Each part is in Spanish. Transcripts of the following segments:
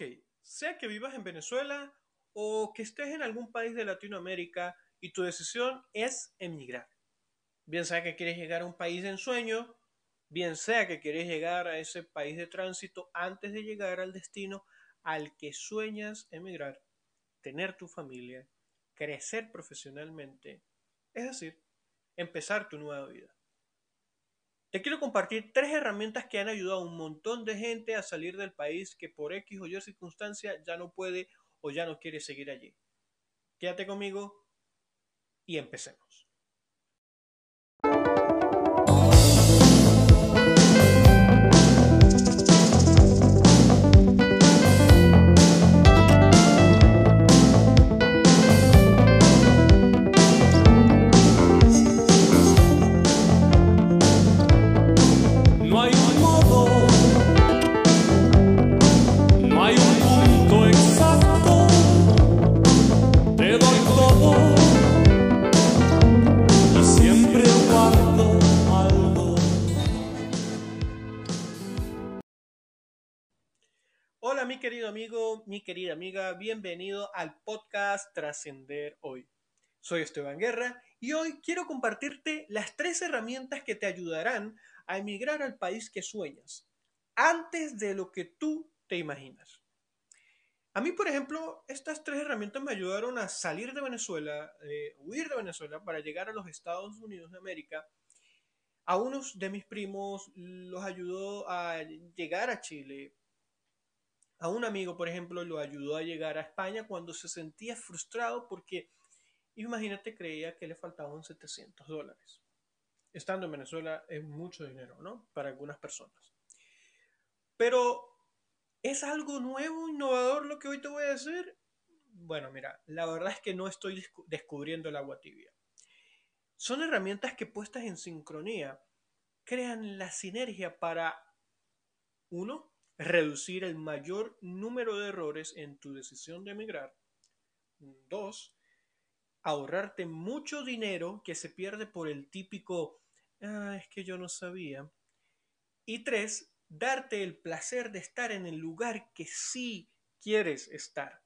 Ok, sea que vivas en Venezuela o que estés en algún país de Latinoamérica y tu decisión es emigrar. Bien sea que quieres llegar a un país de ensueño, bien sea que quieres llegar a ese país de tránsito antes de llegar al destino al que sueñas emigrar, tener tu familia, crecer profesionalmente, es decir, empezar tu nueva vida. Te quiero compartir tres herramientas que han ayudado a un montón de gente a salir del país que por X o Y circunstancia ya no puede o ya no quiere seguir allí. Quédate conmigo y empecemos. Mi querido amigo, mi querida amiga, bienvenido al podcast Trascender Hoy. Soy Esteban Guerra y hoy quiero compartirte las tres herramientas que te ayudarán a emigrar al país que sueñas, antes de lo que tú te imaginas. A mí, por ejemplo, estas tres herramientas me ayudaron a salir de Venezuela, eh, huir de Venezuela para llegar a los Estados Unidos de América. A unos de mis primos los ayudó a llegar a Chile, a un amigo, por ejemplo, lo ayudó a llegar a España cuando se sentía frustrado porque, imagínate, creía que le faltaban 700 dólares. Estando en Venezuela es mucho dinero, ¿no? Para algunas personas. Pero, ¿es algo nuevo, innovador lo que hoy te voy a decir? Bueno, mira, la verdad es que no estoy descubriendo el agua tibia. Son herramientas que puestas en sincronía crean la sinergia para, uno, reducir el mayor número de errores en tu decisión de emigrar. Dos, ahorrarte mucho dinero que se pierde por el típico, ah, es que yo no sabía. Y tres, darte el placer de estar en el lugar que sí quieres estar.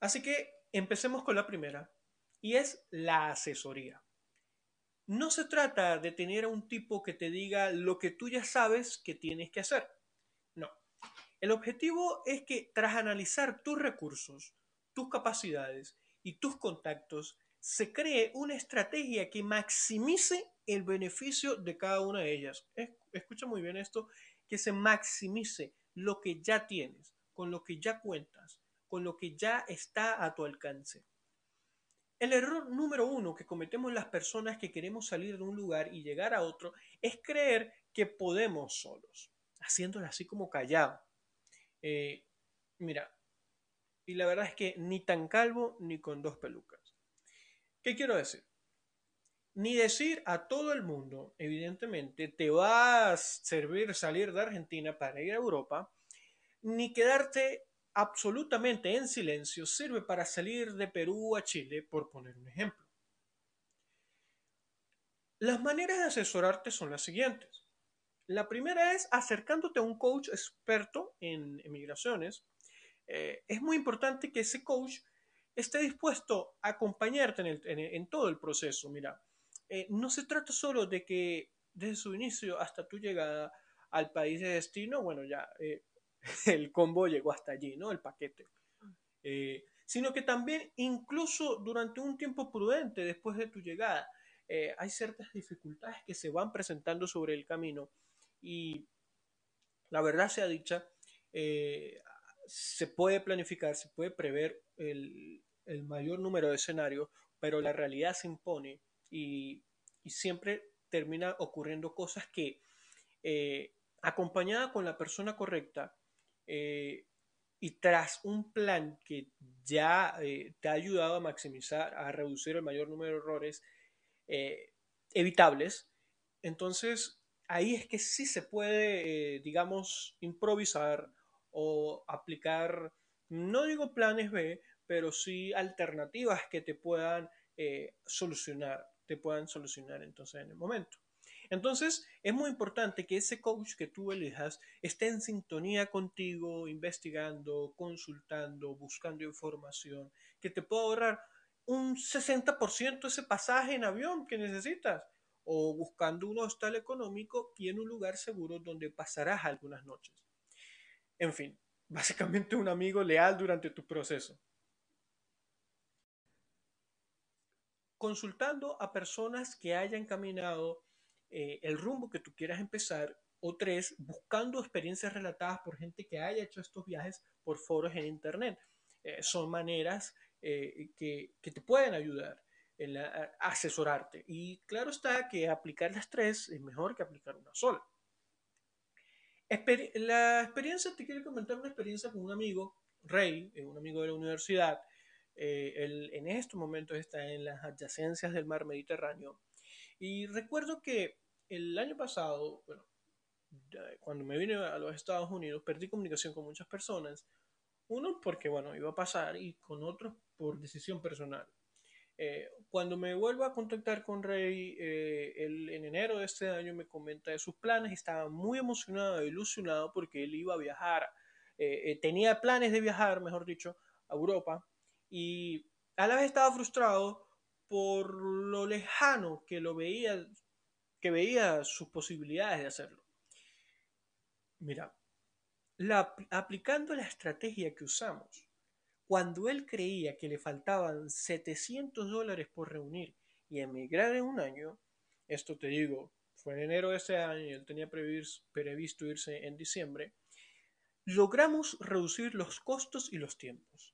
Así que empecemos con la primera, y es la asesoría. No se trata de tener a un tipo que te diga lo que tú ya sabes que tienes que hacer. No. El objetivo es que tras analizar tus recursos, tus capacidades y tus contactos, se cree una estrategia que maximice el beneficio de cada una de ellas. Escucha muy bien esto, que se maximice lo que ya tienes, con lo que ya cuentas, con lo que ya está a tu alcance. El error número uno que cometemos las personas que queremos salir de un lugar y llegar a otro es creer que podemos solos, haciéndolo así como callado. Eh, mira, y la verdad es que ni tan calvo ni con dos pelucas. ¿Qué quiero decir? Ni decir a todo el mundo, evidentemente, te va a servir salir de Argentina para ir a Europa, ni quedarte absolutamente en silencio sirve para salir de Perú a Chile, por poner un ejemplo. Las maneras de asesorarte son las siguientes. La primera es acercándote a un coach experto en emigraciones. Eh, es muy importante que ese coach esté dispuesto a acompañarte en, todo el proceso. Mira, eh, no se trata solo de que desde su inicio hasta tu llegada al país de destino, bueno, ya eh, el combo llegó hasta allí, ¿no? El paquete. Eh, sino que también incluso durante un tiempo prudente después de tu llegada, eh, hay ciertas dificultades que se van presentando sobre el camino y la verdad sea dicha, eh, se puede planificar, se puede prever el, mayor número de escenarios, pero la realidad se impone y, y siempre termina ocurriendo cosas que acompañada con la persona correcta, eh, y tras un plan que ya eh, te ha ayudado a maximizar, a reducir el mayor número de errores eh, evitables, entonces ahí es que sí se puede, digamos, improvisar o aplicar, no digo planes B, pero sí alternativas que te puedan solucionar, te puedan solucionar entonces en el momento. Entonces, es muy importante que ese coach que tú elijas esté en sintonía contigo, investigando, consultando, buscando información, que te pueda ahorrar un 60% ese pasaje en avión que necesitas o buscando un hostal económico y en un lugar seguro donde pasarás algunas noches. En fin, básicamente un amigo leal durante tu proceso. Consultando a personas que hayan caminado eh, el rumbo que tú quieras empezar, o tres, buscando experiencias relatadas por gente que haya hecho estos viajes por foros en Internet. Eh, son maneras eh, que, que, te pueden ayudar en asesorarte. Y claro está que aplicar las tres es mejor que aplicar una sola. la experiencia, te quiero comentar una experiencia con un amigo, Rey, un amigo de la universidad. él en estos momentos está en las adyacencias del mar Mediterráneo. Y recuerdo que el año pasado, bueno, cuando me vine a los Estados Unidos, perdí comunicación con muchas personas. Uno porque, bueno, iba a pasar y con otros por decisión personal. Eh, cuando me vuelvo a contactar con Rey, eh, él, en enero de este año me comenta de sus planes y estaba muy emocionado ilusionado porque él iba a viajar, eh, tenía planes de viajar, mejor dicho, a Europa y a la vez estaba frustrado por lo lejano que lo veía que veía sus posibilidades de hacerlo. Mira, aplicando la estrategia que usamos, cuando él creía que le faltaban 700 dólares por reunir y emigrar en un año, esto te digo, fue en enero de ese año y él tenía previsto irse en diciembre, logramos reducir los costos y los tiempos.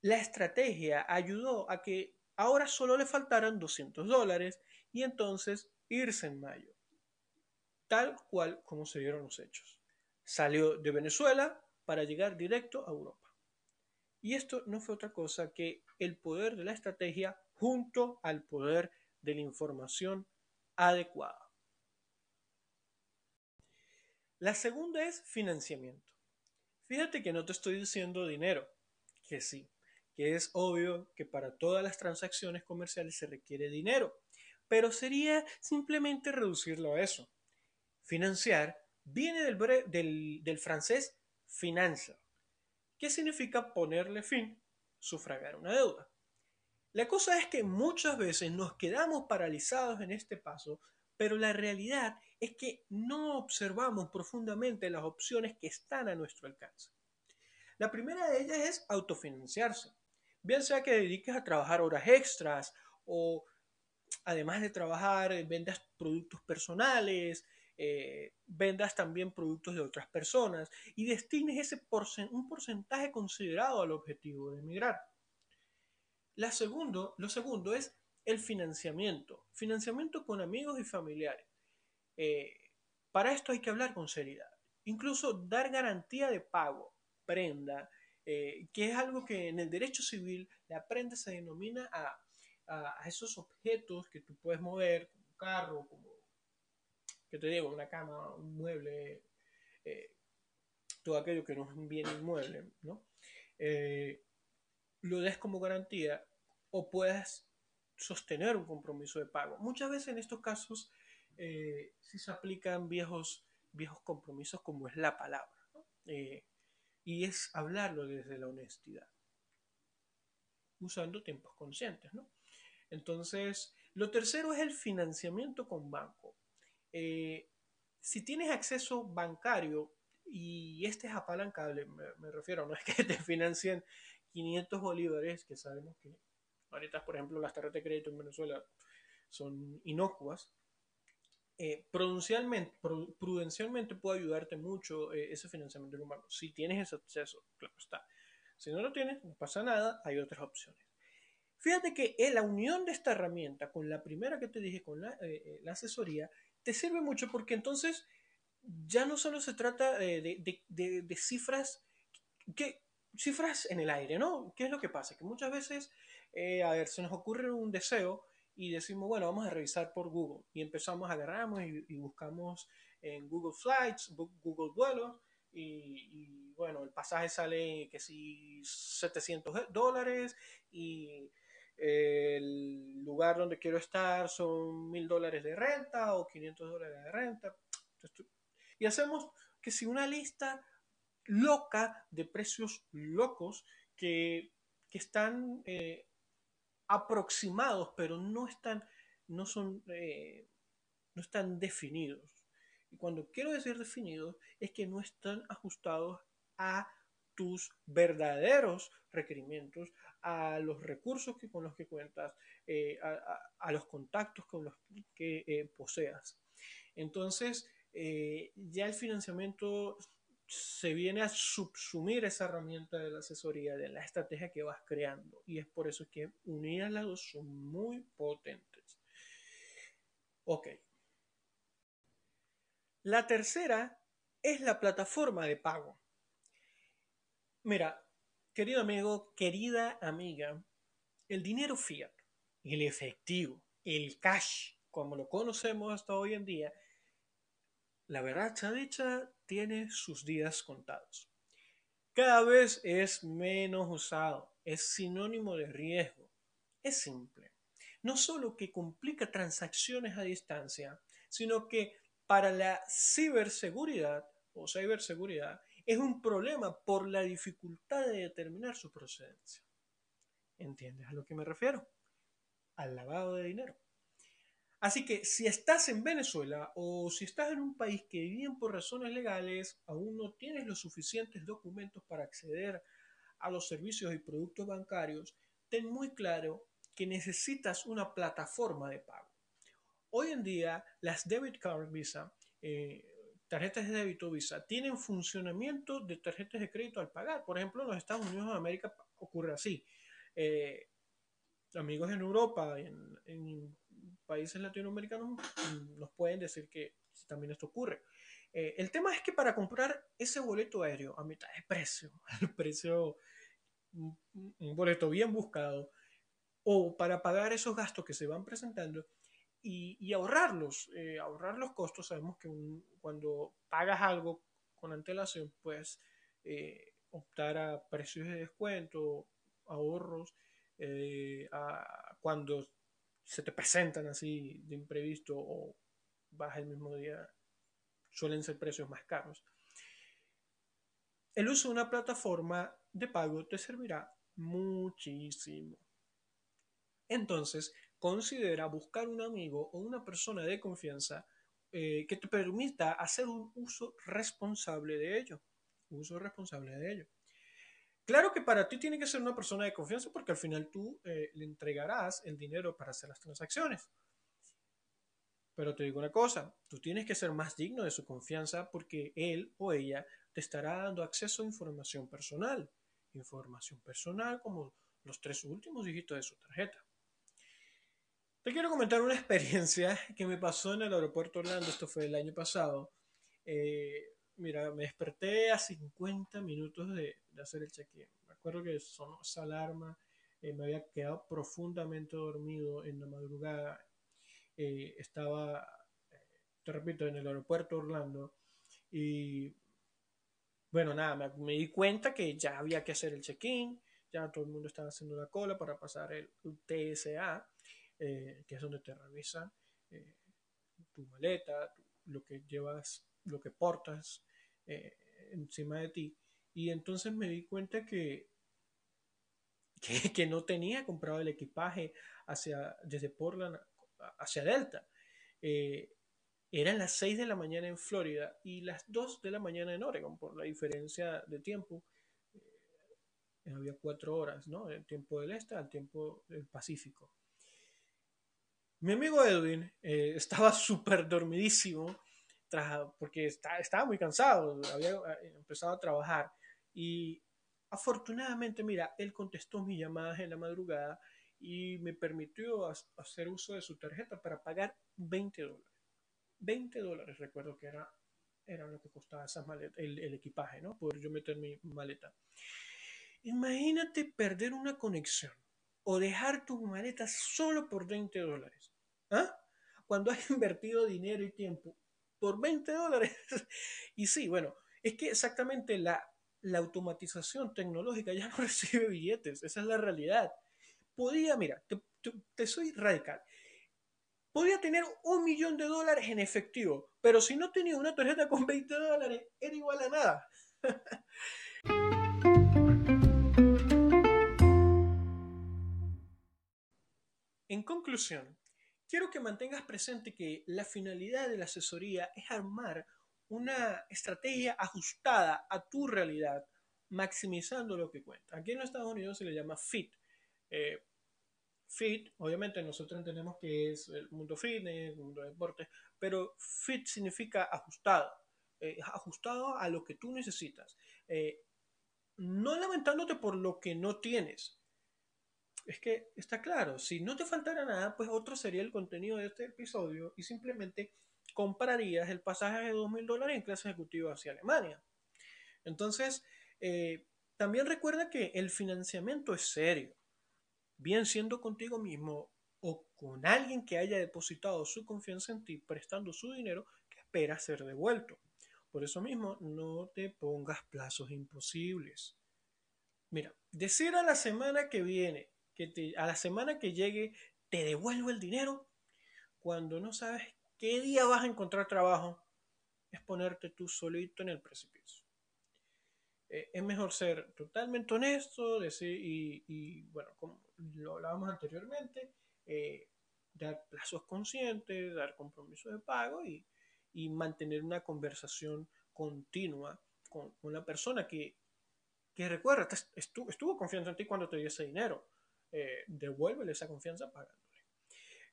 La estrategia ayudó a que ahora solo le faltaran 200 dólares y entonces irse en mayo, tal cual como se dieron los hechos. Salió de Venezuela para llegar directo a Europa. Y esto no fue otra cosa que el poder de la estrategia junto al poder de la información adecuada. La segunda es financiamiento. Fíjate que no te estoy diciendo dinero, que sí, que es obvio que para todas las transacciones comerciales se requiere dinero, pero sería simplemente reducirlo a eso. Financiar viene del, francés finanza, que significa ponerle fin, sufragar una deuda. La cosa es que muchas veces nos quedamos paralizados en este paso, pero la realidad es que no observamos profundamente las opciones que están a nuestro alcance. La primera de ellas es autofinanciarse, bien sea que dediques a trabajar horas extras o además de trabajar, eh, vendas productos personales, eh, vendas también productos de otras personas y destines ese un porcentaje considerado al objetivo de emigrar. La segundo, lo segundo es el financiamiento, financiamiento con amigos y familiares. Eh, para esto hay que hablar con seriedad, incluso dar garantía de pago, prenda, que es algo que en el derecho civil la prenda se denomina a a, esos objetos que tú puedes mover, como un carro, como, que te digo, una cama, un mueble, eh, todo aquello que no es bien inmueble, ¿no? Eh, lo des como garantía o puedes sostener un compromiso de pago. Muchas veces en estos casos eh, sí se aplican viejos, viejos compromisos como es la palabra, y es hablarlo desde la honestidad, usando tiempos conscientes, ¿no? Entonces, lo tercero es el financiamiento con banco. Eh, si tienes acceso bancario y este es apalancable, me, refiero, no es que te financien 500 bolívares, que sabemos que ahorita, por ejemplo, las tarjetas de crédito en Venezuela son inocuas. Eh, prudencialmente, prudencialmente puede ayudarte mucho eh, ese financiamiento con banco. Si tienes ese acceso, claro está. Si no lo tienes, no pasa nada, hay otras opciones. Fíjate que la unión de esta herramienta con la primera que te dije, con la, eh, eh, asesoría, te sirve mucho porque entonces ya no solo se trata de, cifras, que, cifras en el aire, ¿no? ¿Qué es lo que pasa? Que muchas veces, eh, a ver, se nos ocurre un deseo y decimos, bueno, vamos a revisar por Google y empezamos, agarramos y, y buscamos en Google Flights, Google Vuelos y, y, bueno, el pasaje sale que si 700 dólares y el lugar donde quiero estar son mil dólares de renta o 500 dólares de renta. Y hacemos que si una lista loca de precios locos que, están eh, aproximados, pero no están, no son, eh, no están definidos. Y cuando quiero decir definidos, es que no están ajustados a tus verdaderos requerimientos, a los recursos que, con los que cuentas, eh, a, los contactos con los que poseas. Entonces, ya el financiamiento se viene a subsumir esa herramienta de la asesoría, de la estrategia que vas creando. Y es por eso que unidas las dos son muy potentes. Ok. La tercera es la plataforma de pago. Mira, querido amigo, querida amiga, el dinero fiat, el efectivo, el cash, como lo conocemos hasta hoy en día, la verdad dicha tiene sus días contados. Cada vez es menos usado, es sinónimo de riesgo. Es simple. No solo que complica transacciones a distancia, sino que para la ciberseguridad o ciberseguridad es un problema por la dificultad de determinar su procedencia. ¿Entiendes a lo que me refiero? Al lavado de dinero. Así que si estás en Venezuela o si estás en un país que bien por razones legales aún no tienes los suficientes documentos para acceder a los servicios y productos bancarios, ten muy claro que necesitas una plataforma de pago. Hoy en día las debit card Visa, eh, tarjetas de débito Visa, tienen funcionamiento de tarjetas de crédito al pagar. Por ejemplo, en los Estados Unidos de América ocurre así. Eh, amigos en Europa, en, en países latinoamericanos mm, nos pueden decir que también esto ocurre. Eh, el tema es que para comprar ese boleto aéreo a mitad de precio, el precio, un, boleto bien buscado, o para pagar esos gastos que se van presentando y, ahorrarlos, eh, ahorrar los costos, sabemos que cuando pagas algo con antelación, puedes eh, optar a precios de descuento, ahorros, a, cuando se te presentan así de imprevisto o vas el mismo día, suelen ser precios más caros. El uso de una plataforma de pago te servirá muchísimo. Entonces, considera buscar un amigo o una persona de confianza eh, que te permita hacer un uso responsable de ello. Uso responsable de ello. Claro que para ti tiene que ser una persona de confianza porque al final tú eh, le entregarás el dinero para hacer las transacciones. Pero te digo una cosa, tú tienes que ser más digno de su confianza porque él o ella te estará dando acceso a información personal. Información personal como los tres últimos dígitos de su tarjeta. Te quiero comentar una experiencia que me pasó en el aeropuerto Orlando, esto fue el año pasado. Eh, mira, me desperté a 50 minutos de, hacer el check-in. Me acuerdo que sonó esa alarma, eh, me había quedado profundamente dormido en la madrugada. Eh, estaba, te repito, en el aeropuerto Orlando y bueno, nada, me, di cuenta que ya había que hacer el check-in, ya todo el mundo estaba haciendo la cola para pasar el TSA, que es donde te revisan tu maleta, lo que llevas, lo que portas eh, encima de ti. Y entonces me di cuenta que, que, no tenía comprado el equipaje hacia, desde Portland hacia Delta. Eh, eran las 6 de la mañana en Florida y las 2 de la mañana en Oregon, por la diferencia de tiempo. Eh, había 4 horas, ¿no? El tiempo del este al tiempo del Pacífico. Mi amigo Edwin estaba súper dormidísimo porque estaba muy cansado, había eh, empezado a trabajar y afortunadamente, mira, él contestó mis llamadas en la madrugada y me permitió hacer uso de su tarjeta para pagar 20 dólares. 20 dólares, recuerdo que era, era lo que costaba esa maleta, el, equipaje, ¿no? Poder yo meter mi maleta. Imagínate perder una conexión o dejar tu maleta solo por 20 dólares. ¿Ah? Cuando has invertido dinero y tiempo por 20 dólares. y sí, bueno, es que exactamente la, la automatización tecnológica ya no recibe billetes, esa es la realidad. podía, mira, te, soy radical. Podía tener un millón de dólares en efectivo, pero si no tenía una tarjeta con 20 dólares, era igual a nada. en conclusión, quiero que mantengas presente que la finalidad de la asesoría es armar una estrategia ajustada a tu realidad, maximizando lo que cuenta. Aquí en los Estados Unidos se le llama FIT. Eh, fit, obviamente nosotros entendemos que es el mundo fitness, el mundo de deporte, pero fit significa ajustado, eh, ajustado a lo que tú necesitas. Eh, no lamentándote por lo que no tienes. Es que está claro, si no te faltara nada, pues otro sería el contenido de este episodio y simplemente comprarías el pasaje de 2.000 dólares en clase ejecutiva hacia Alemania. Entonces, eh, también recuerda que el financiamiento es serio, bien siendo contigo mismo o con alguien que haya depositado su confianza en ti prestando su dinero que espera ser devuelto. Por eso mismo, no te pongas plazos imposibles. Mira, decir a la semana que viene, que a la semana que llegue, te devuelvo el dinero, cuando no sabes qué día vas a encontrar trabajo, es ponerte tú solito en el precipicio. Eh, es mejor ser totalmente honesto decir, y, bueno, como lo hablábamos anteriormente, eh, dar plazos conscientes, dar compromisos de pago y, mantener una conversación continua con, la persona que, que recuerda, estuvo, estuvo confiando en ti cuando te dio ese dinero. Eh, devuélvele esa confianza pagándole.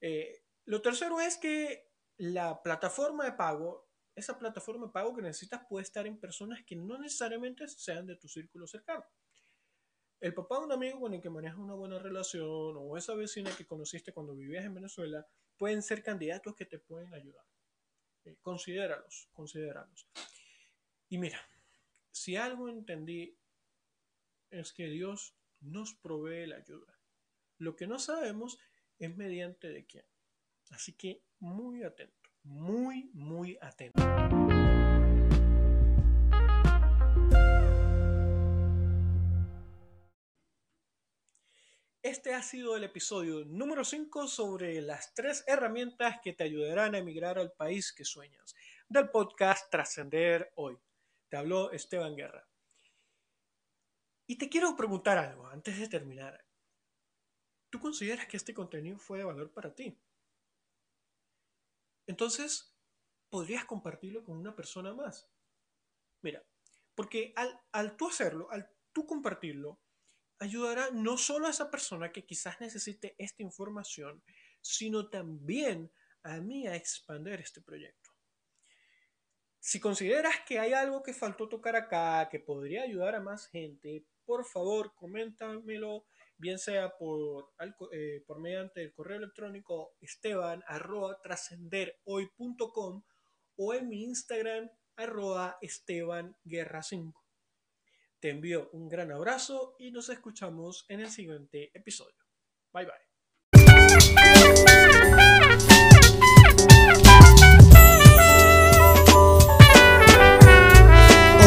Eh, lo tercero es que la plataforma de pago, esa plataforma de pago que necesitas puede estar en personas que no necesariamente sean de tu círculo cercano. El papá de un amigo con el que manejas una buena relación o esa vecina que conociste cuando vivías en Venezuela pueden ser candidatos que te pueden ayudar. Eh, considéralos, considéralos. Y mira, si algo entendí es que Dios nos provee la ayuda. Lo que no sabemos es mediante de quién. Así que muy atento, muy, muy atento. Este ha sido el episodio número 5 sobre las tres herramientas que te ayudarán a emigrar al país que sueñas, del podcast Trascender Hoy. Te habló Esteban Guerra. Y te quiero preguntar algo antes de terminar. ¿Tú consideras que este contenido fue de valor para ti? Entonces, podrías compartirlo con una persona más. Mira, porque al, al tú hacerlo, al tú compartirlo, ayudará no solo a esa persona que quizás necesite esta información, sino también a mí a expandir este proyecto. Si consideras que hay algo que faltó tocar acá, que podría ayudar a más gente, por favor, coméntamelo bien sea por, eh, por mediante el correo electrónico esteban o en mi Instagram arroba esteban guerra 5. Te envío un gran abrazo y nos escuchamos en el siguiente episodio. Bye bye.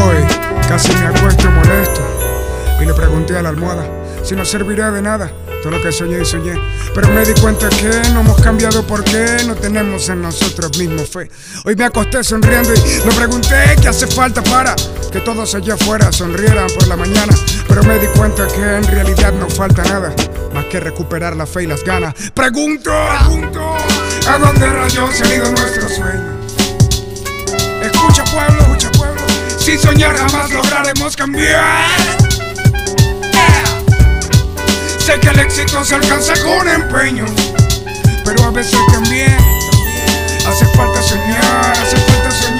Hoy casi me acuesto molesto y le pregunté a la almohada si no servirá de nada todo lo que soñé y soñé. Pero me di cuenta que no hemos cambiado porque no tenemos en nosotros mismos fe. Hoy me acosté sonriendo y me pregunté qué hace falta para que todos allá afuera sonrieran por la mañana. Pero me di cuenta que en realidad no falta nada más que recuperar la fe y las ganas. Pregunto, pregunto ¿a dónde rayos se ha ido nuestro sueño? Escucha pueblo, escucha pueblo, sin soñar jamás lograremos cambiar. Que el éxito se alcanza con empeño, pero a veces también hace falta soñar, hace falta soñar.